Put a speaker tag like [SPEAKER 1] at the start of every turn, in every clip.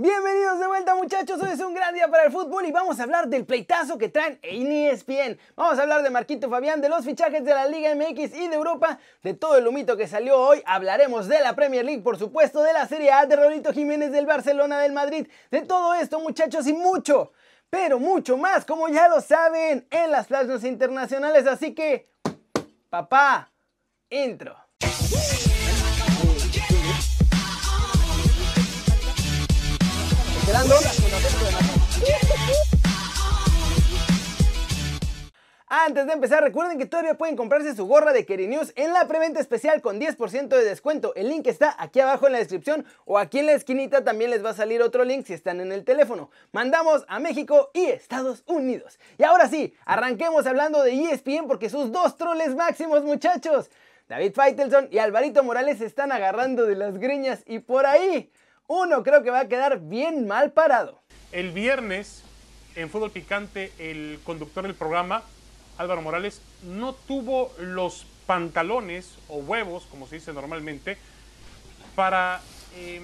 [SPEAKER 1] Bienvenidos de vuelta muchachos, hoy es un gran día para el fútbol y vamos a hablar del pleitazo que traen en ESPN. Vamos a hablar de Marquito Fabián, de los fichajes de la Liga MX y de Europa, de todo el humito que salió hoy. Hablaremos de la Premier League, por supuesto, de la Serie A, de Rolito Jiménez del Barcelona, del Madrid, de todo esto muchachos y mucho, pero mucho más, como ya lo saben, en las plazas internacionales. Así que, papá, intro. Antes de empezar, recuerden que todavía pueden comprarse su gorra de Keri News en la preventa especial con 10% de descuento. El link está aquí abajo en la descripción o aquí en la esquinita también les va a salir otro link si están en el teléfono. Mandamos a México y Estados Unidos. Y ahora sí, arranquemos hablando de ESPN porque sus dos troles máximos, muchachos. David Feitelson y Alvarito Morales se están agarrando de las greñas y por ahí uno creo que va a quedar bien mal parado.
[SPEAKER 2] El viernes, en Fútbol Picante, el conductor del programa, Álvaro Morales, no tuvo los pantalones o huevos, como se dice normalmente, para em,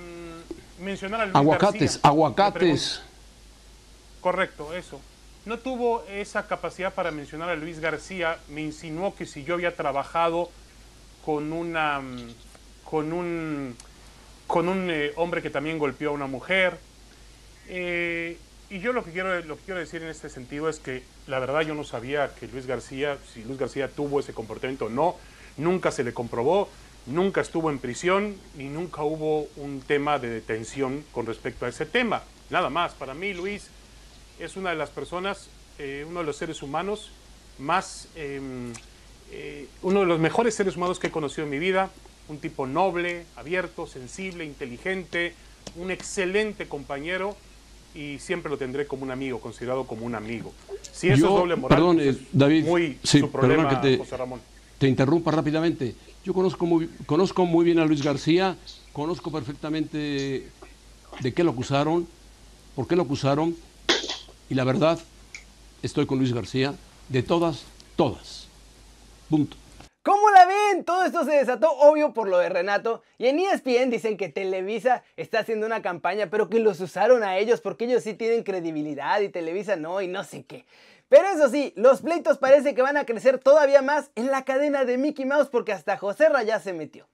[SPEAKER 2] mencionar al Luis
[SPEAKER 3] Aguacates, aguacates.
[SPEAKER 2] Correcto, eso. No tuvo esa capacidad para mencionar a Luis García. Me insinuó que si yo había trabajado con una con un con un eh, hombre que también golpeó a una mujer. Eh, y yo lo que, quiero, lo que quiero decir en este sentido es que la verdad yo no sabía que Luis García, si Luis García tuvo ese comportamiento o no, nunca se le comprobó, nunca estuvo en prisión y nunca hubo un tema de detención con respecto a ese tema. Nada más, para mí Luis es una de las personas, eh, uno de los seres humanos más, em, uno de los mejores seres humanos que he conocido en mi vida, un tipo noble, abierto, sensible, inteligente, un excelente compañero y siempre lo tendré como un amigo, considerado como un amigo.
[SPEAKER 3] Si eso es doble moral, perdón, pues eh, David, muy sí, su problema, que te, José Ramón. Te interrumpa rápidamente. Yo conozco muy, conozco muy bien a Luis García, conozco perfectamente de qué lo acusaron, por qué lo acusaron, y la verdad, estoy con Luis García, de todas, todas. Punto.
[SPEAKER 1] ¿Cómo la ven? Todo esto se desató obvio por lo de Renato y en ESPN dicen que Televisa está haciendo una campaña pero que los usaron a ellos porque ellos sí tienen credibilidad y Televisa no y no sé qué. Pero eso sí, los pleitos parece que van a crecer todavía más en la cadena de Mickey Mouse porque hasta José ya se metió.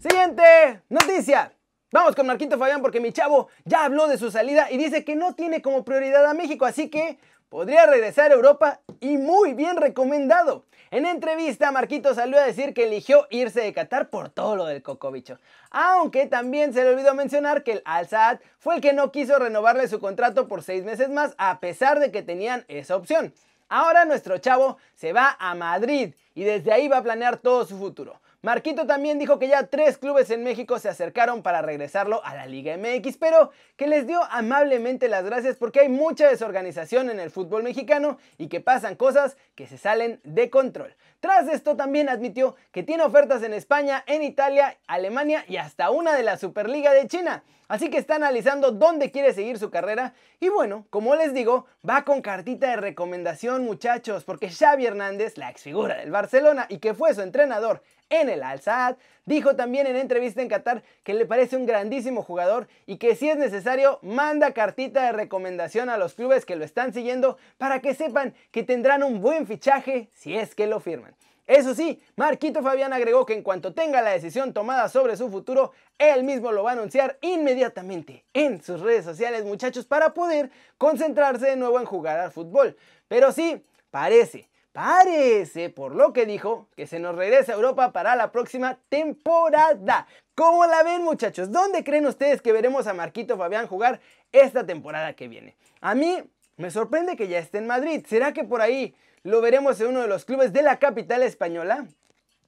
[SPEAKER 1] Siguiente noticia. Vamos con Marquito Fabián porque mi chavo ya habló de su salida y dice que no tiene como prioridad a México, así que podría regresar a Europa y muy bien recomendado. En entrevista, Marquito salió a decir que eligió irse de Qatar por todo lo del cocobicho. Aunque también se le olvidó mencionar que el Al Saad fue el que no quiso renovarle su contrato por seis meses más, a pesar de que tenían esa opción. Ahora nuestro chavo se va a Madrid y desde ahí va a planear todo su futuro. Marquito también dijo que ya tres clubes en México se acercaron para regresarlo a la Liga MX, pero que les dio amablemente las gracias porque hay mucha desorganización en el fútbol mexicano y que pasan cosas que se salen de control. Tras esto también admitió que tiene ofertas en España, en Italia, Alemania y hasta una de la Superliga de China. Así que está analizando dónde quiere seguir su carrera y bueno, como les digo, va con cartita de recomendación muchachos, porque Xavi Hernández, la ex figura del Barcelona y que fue su entrenador en el Al Saad, dijo también en entrevista en Qatar que le parece un grandísimo jugador y que si es necesario manda cartita de recomendación a los clubes que lo están siguiendo para que sepan que tendrán un buen fichaje si es que lo firman. Eso sí, Marquito Fabián agregó que en cuanto tenga la decisión tomada sobre su futuro, él mismo lo va a anunciar inmediatamente en sus redes sociales, muchachos, para poder concentrarse de nuevo en jugar al fútbol. Pero sí, parece Parece, por lo que dijo, que se nos regresa a Europa para la próxima temporada. ¿Cómo la ven muchachos? ¿Dónde creen ustedes que veremos a Marquito Fabián jugar esta temporada que viene? A mí me sorprende que ya esté en Madrid. ¿Será que por ahí lo veremos en uno de los clubes de la capital española?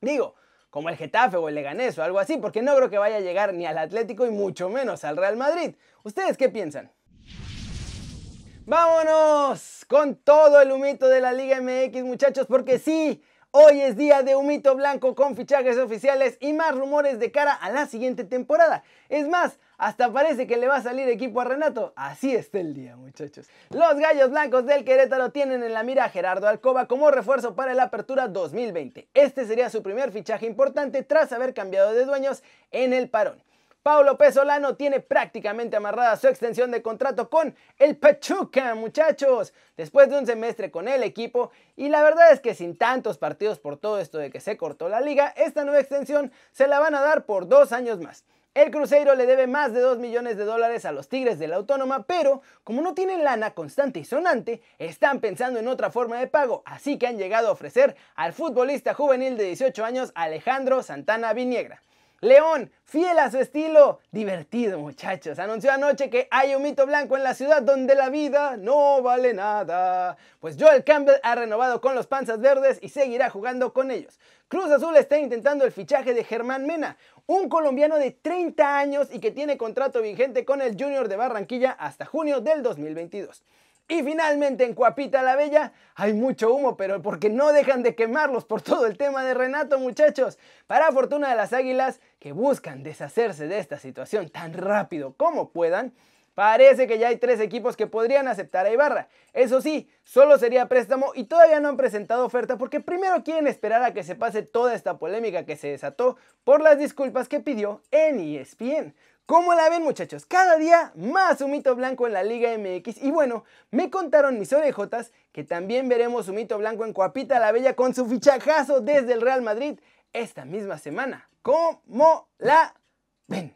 [SPEAKER 1] Digo, como el Getafe o el Leganés o algo así, porque no creo que vaya a llegar ni al Atlético y mucho menos al Real Madrid. ¿Ustedes qué piensan? Vámonos con todo el humito de la Liga MX muchachos, porque sí, hoy es día de humito blanco con fichajes oficiales y más rumores de cara a la siguiente temporada. Es más, hasta parece que le va a salir equipo a Renato. Así está el día, muchachos. Los gallos blancos del Querétaro tienen en la mira a Gerardo Alcoba como refuerzo para la apertura 2020. Este sería su primer fichaje importante tras haber cambiado de dueños en el parón. Paulo Pesolano tiene prácticamente amarrada su extensión de contrato con el Pachuca, muchachos, después de un semestre con el equipo. Y la verdad es que sin tantos partidos por todo esto de que se cortó la liga, esta nueva extensión se la van a dar por dos años más. El Cruzeiro le debe más de 2 millones de dólares a los Tigres de la Autónoma, pero como no tienen lana constante y sonante, están pensando en otra forma de pago, así que han llegado a ofrecer al futbolista juvenil de 18 años Alejandro Santana Viniegra. León, fiel a su estilo, divertido muchachos, anunció anoche que hay un mito blanco en la ciudad donde la vida no vale nada. Pues Joel Campbell ha renovado con los Panzas Verdes y seguirá jugando con ellos. Cruz Azul está intentando el fichaje de Germán Mena, un colombiano de 30 años y que tiene contrato vigente con el Junior de Barranquilla hasta junio del 2022. Y finalmente en Cuapita la Bella hay mucho humo, pero porque no dejan de quemarlos por todo el tema de Renato, muchachos. Para fortuna de las Águilas, que buscan deshacerse de esta situación tan rápido como puedan, Parece que ya hay tres equipos que podrían aceptar a Ibarra. Eso sí, solo sería préstamo y todavía no han presentado oferta porque primero quieren esperar a que se pase toda esta polémica que se desató por las disculpas que pidió en ESPN. ¿Cómo la ven muchachos? Cada día más un mito blanco en la Liga MX y bueno, me contaron mis orejotas que también veremos un mito blanco en Coapita la Bella con su fichajazo desde el Real Madrid esta misma semana. ¿Cómo la ven?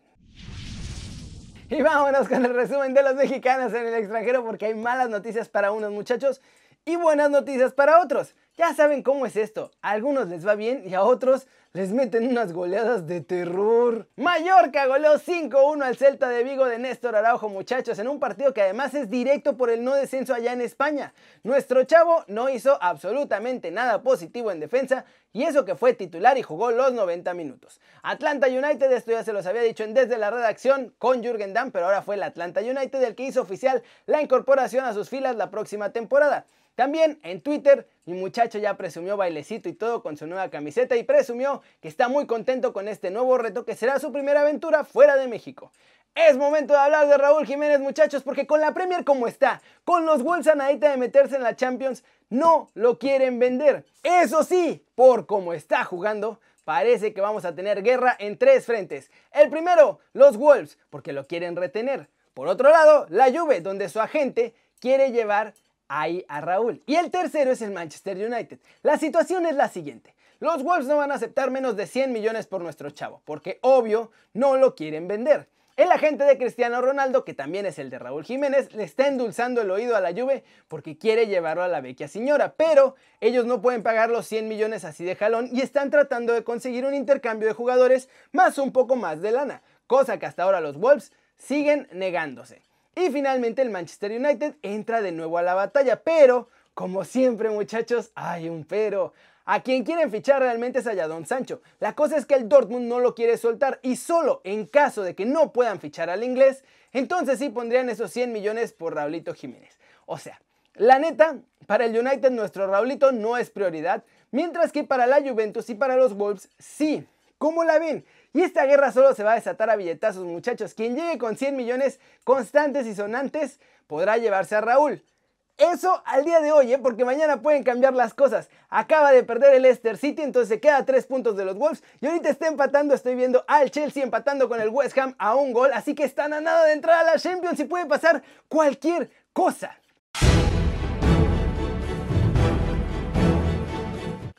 [SPEAKER 1] Y vámonos con el resumen de los mexicanos en el extranjero porque hay malas noticias para unos muchachos y buenas noticias para otros. Ya saben cómo es esto, a algunos les va bien y a otros les meten unas goleadas de terror. Mallorca goleó 5-1 al Celta de Vigo de Néstor Araujo, muchachos, en un partido que además es directo por el no descenso allá en España. Nuestro chavo no hizo absolutamente nada positivo en defensa y eso que fue titular y jugó los 90 minutos. Atlanta United, esto ya se los había dicho en desde la redacción con Jürgen Damm, pero ahora fue el Atlanta United el que hizo oficial la incorporación a sus filas la próxima temporada. También en Twitter, mi muchacho ya presumió bailecito y todo con su nueva camiseta y presumió que está muy contento con este nuevo reto que será su primera aventura fuera de México. Es momento de hablar de Raúl Jiménez, muchachos, porque con la Premier como está, con los Wolves a de meterse en la Champions, no lo quieren vender. Eso sí, por cómo está jugando, parece que vamos a tener guerra en tres frentes. El primero, los Wolves, porque lo quieren retener. Por otro lado, la Juve, donde su agente quiere llevar ahí a Raúl. Y el tercero es el Manchester United. La situación es la siguiente. Los Wolves no van a aceptar menos de 100 millones por nuestro chavo, porque obvio no lo quieren vender. El agente de Cristiano Ronaldo, que también es el de Raúl Jiménez, le está endulzando el oído a la Juve porque quiere llevarlo a la vecchia señora, pero ellos no pueden pagar los 100 millones así de jalón y están tratando de conseguir un intercambio de jugadores más un poco más de lana, cosa que hasta ahora los Wolves siguen negándose. Y finalmente el Manchester United entra de nuevo a la batalla, pero como siempre muchachos, hay un pero. A quien quieren fichar realmente es a Don Sancho. La cosa es que el Dortmund no lo quiere soltar y solo en caso de que no puedan fichar al inglés, entonces sí pondrían esos 100 millones por Raulito Jiménez. O sea, la neta, para el United nuestro Raulito no es prioridad, mientras que para la Juventus y para los Wolves sí. ¿Cómo la ven? Y esta guerra solo se va a desatar a billetazos, muchachos. Quien llegue con 100 millones constantes y sonantes podrá llevarse a Raúl. Eso al día de hoy, ¿eh? porque mañana pueden cambiar las cosas. Acaba de perder el Leicester City, entonces se queda a 3 puntos de los Wolves. Y ahorita está empatando, estoy viendo al Chelsea empatando con el West Ham a un gol. Así que están a nada de entrar a la Champions y puede pasar cualquier cosa.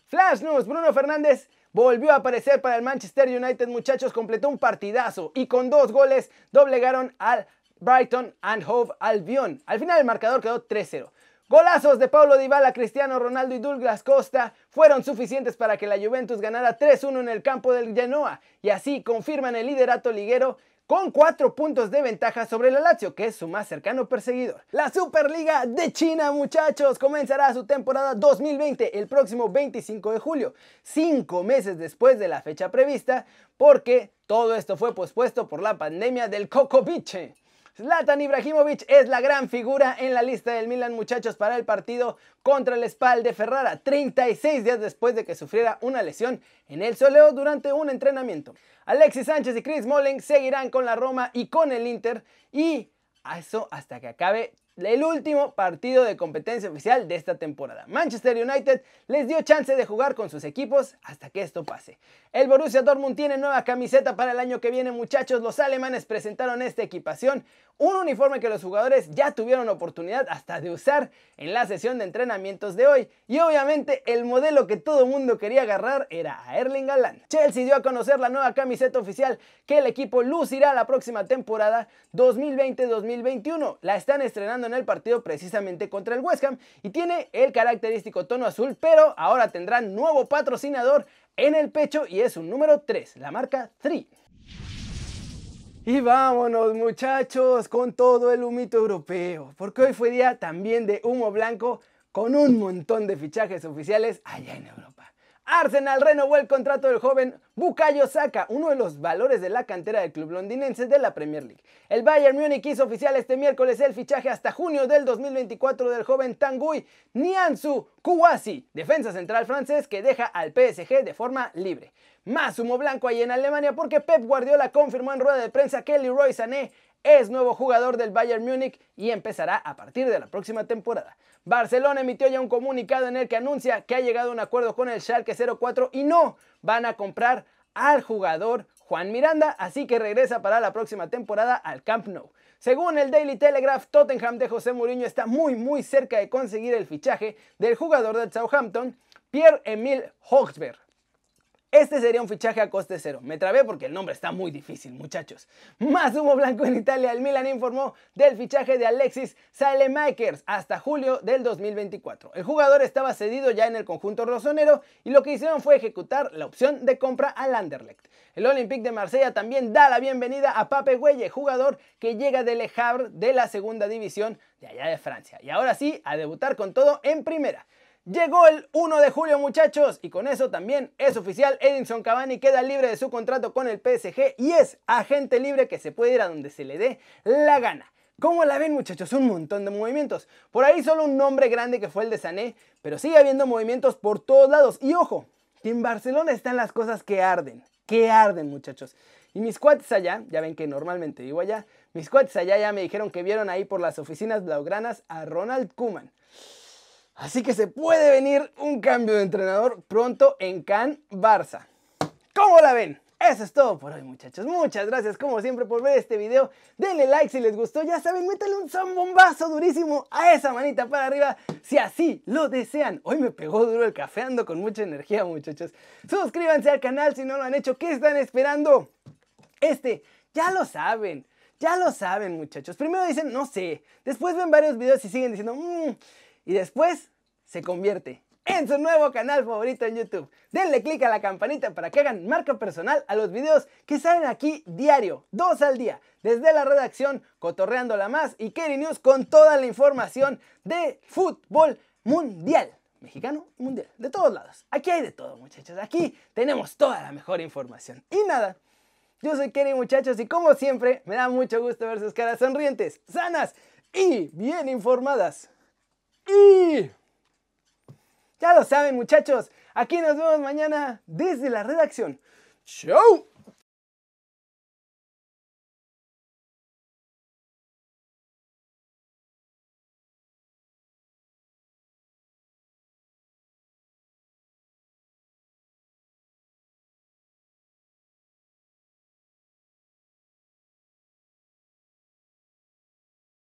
[SPEAKER 1] Flash News, Bruno Fernández volvió a aparecer para el Manchester United, muchachos, completó un partidazo y con dos goles doblegaron al Brighton and Hove Albion. Al final el marcador quedó 3-0. Golazos de Paulo Dybala, Cristiano Ronaldo y Douglas Costa fueron suficientes para que la Juventus ganara 3-1 en el campo del Genoa y así confirman el liderato liguero con 4 puntos de ventaja sobre el Lazio, que es su más cercano perseguidor. La Superliga de China, muchachos, comenzará su temporada 2020 el próximo 25 de julio, 5 meses después de la fecha prevista, porque todo esto fue pospuesto por la pandemia del Cocoviche. Zlatan Ibrahimovic es la gran figura en la lista del Milan, muchachos, para el partido contra el Spal de Ferrara, 36 días después de que sufriera una lesión en el soleo durante un entrenamiento. Alexis Sánchez y Chris Smalling seguirán con la Roma y con el Inter y eso hasta que acabe el último partido de competencia oficial de esta temporada. Manchester United les dio chance de jugar con sus equipos hasta que esto pase. El Borussia Dortmund tiene nueva camiseta para el año que viene, muchachos. Los alemanes presentaron esta equipación, un uniforme que los jugadores ya tuvieron oportunidad hasta de usar en la sesión de entrenamientos de hoy. Y obviamente el modelo que todo mundo quería agarrar era a Erling Haaland. Chelsea dio a conocer la nueva camiseta oficial que el equipo lucirá la próxima temporada 2020-2021. La están estrenando en el partido precisamente contra el West Ham y tiene el característico tono azul, pero ahora tendrán nuevo patrocinador en el pecho y es un número 3, la marca 3. Y vámonos muchachos con todo el humito europeo, porque hoy fue día también de humo blanco con un montón de fichajes oficiales allá en Europa. Arsenal renovó el contrato del joven Bukayo Saka, uno de los valores de la cantera del club londinense de la Premier League. El Bayern Múnich hizo oficial este miércoles el fichaje hasta junio del 2024 del joven Tanguy Nianzu Kouassi, defensa central francés que deja al PSG de forma libre. Más humo blanco ahí en Alemania porque Pep Guardiola confirmó en rueda de prensa que Leroy Sané es nuevo jugador del Bayern Múnich y empezará a partir de la próxima temporada. Barcelona emitió ya un comunicado en el que anuncia que ha llegado a un acuerdo con el Schalke 04 y no van a comprar al jugador Juan Miranda, así que regresa para la próxima temporada al Camp Nou. Según el Daily Telegraph, Tottenham de José Mourinho está muy muy cerca de conseguir el fichaje del jugador del Southampton, Pierre-Emile Hochberg. Este sería un fichaje a coste cero. Me trabé porque el nombre está muy difícil, muchachos. Más humo blanco en Italia. El Milan informó del fichaje de Alexis Salemakers hasta julio del 2024. El jugador estaba cedido ya en el conjunto rosonero y lo que hicieron fue ejecutar la opción de compra al Anderlecht. El Olympique de Marsella también da la bienvenida a Pape Güelle, jugador que llega de Le Havre de la segunda división de allá de Francia. Y ahora sí, a debutar con todo en primera. Llegó el 1 de julio muchachos y con eso también es oficial, Edinson Cavani queda libre de su contrato con el PSG y es agente libre que se puede ir a donde se le dé la gana. ¿Cómo la ven muchachos? Un montón de movimientos. Por ahí solo un nombre grande que fue el de Sané, pero sigue habiendo movimientos por todos lados. Y ojo, que en Barcelona están las cosas que arden, que arden muchachos. Y mis cuates allá, ya ven que normalmente vivo allá, mis cuates allá ya me dijeron que vieron ahí por las oficinas blaugranas a Ronald Kuman. Así que se puede venir un cambio de entrenador pronto en Can Barça. ¿Cómo la ven? Eso es todo por hoy muchachos. Muchas gracias como siempre por ver este video. Denle like si les gustó. Ya saben, métanle un zambombazo durísimo a esa manita para arriba si así lo desean. Hoy me pegó duro el café, ando con mucha energía muchachos. Suscríbanse al canal si no lo han hecho. ¿Qué están esperando? Este, ya lo saben. Ya lo saben muchachos. Primero dicen, no sé. Después ven varios videos y siguen diciendo, mmm y después se convierte en su nuevo canal favorito en YouTube. Denle click a la campanita para que hagan marca personal a los videos que salen aquí diario, dos al día, desde la redacción Cotorreándola Más y Kerry News con toda la información de fútbol mundial. Mexicano mundial, de todos lados. Aquí hay de todo, muchachos. Aquí tenemos toda la mejor información. Y nada, yo soy Kerry, muchachos, y como siempre, me da mucho gusto ver sus caras sonrientes, sanas y bien informadas. Y... Ya lo saben muchachos, aquí nos vemos mañana desde la redacción. ¡Chau!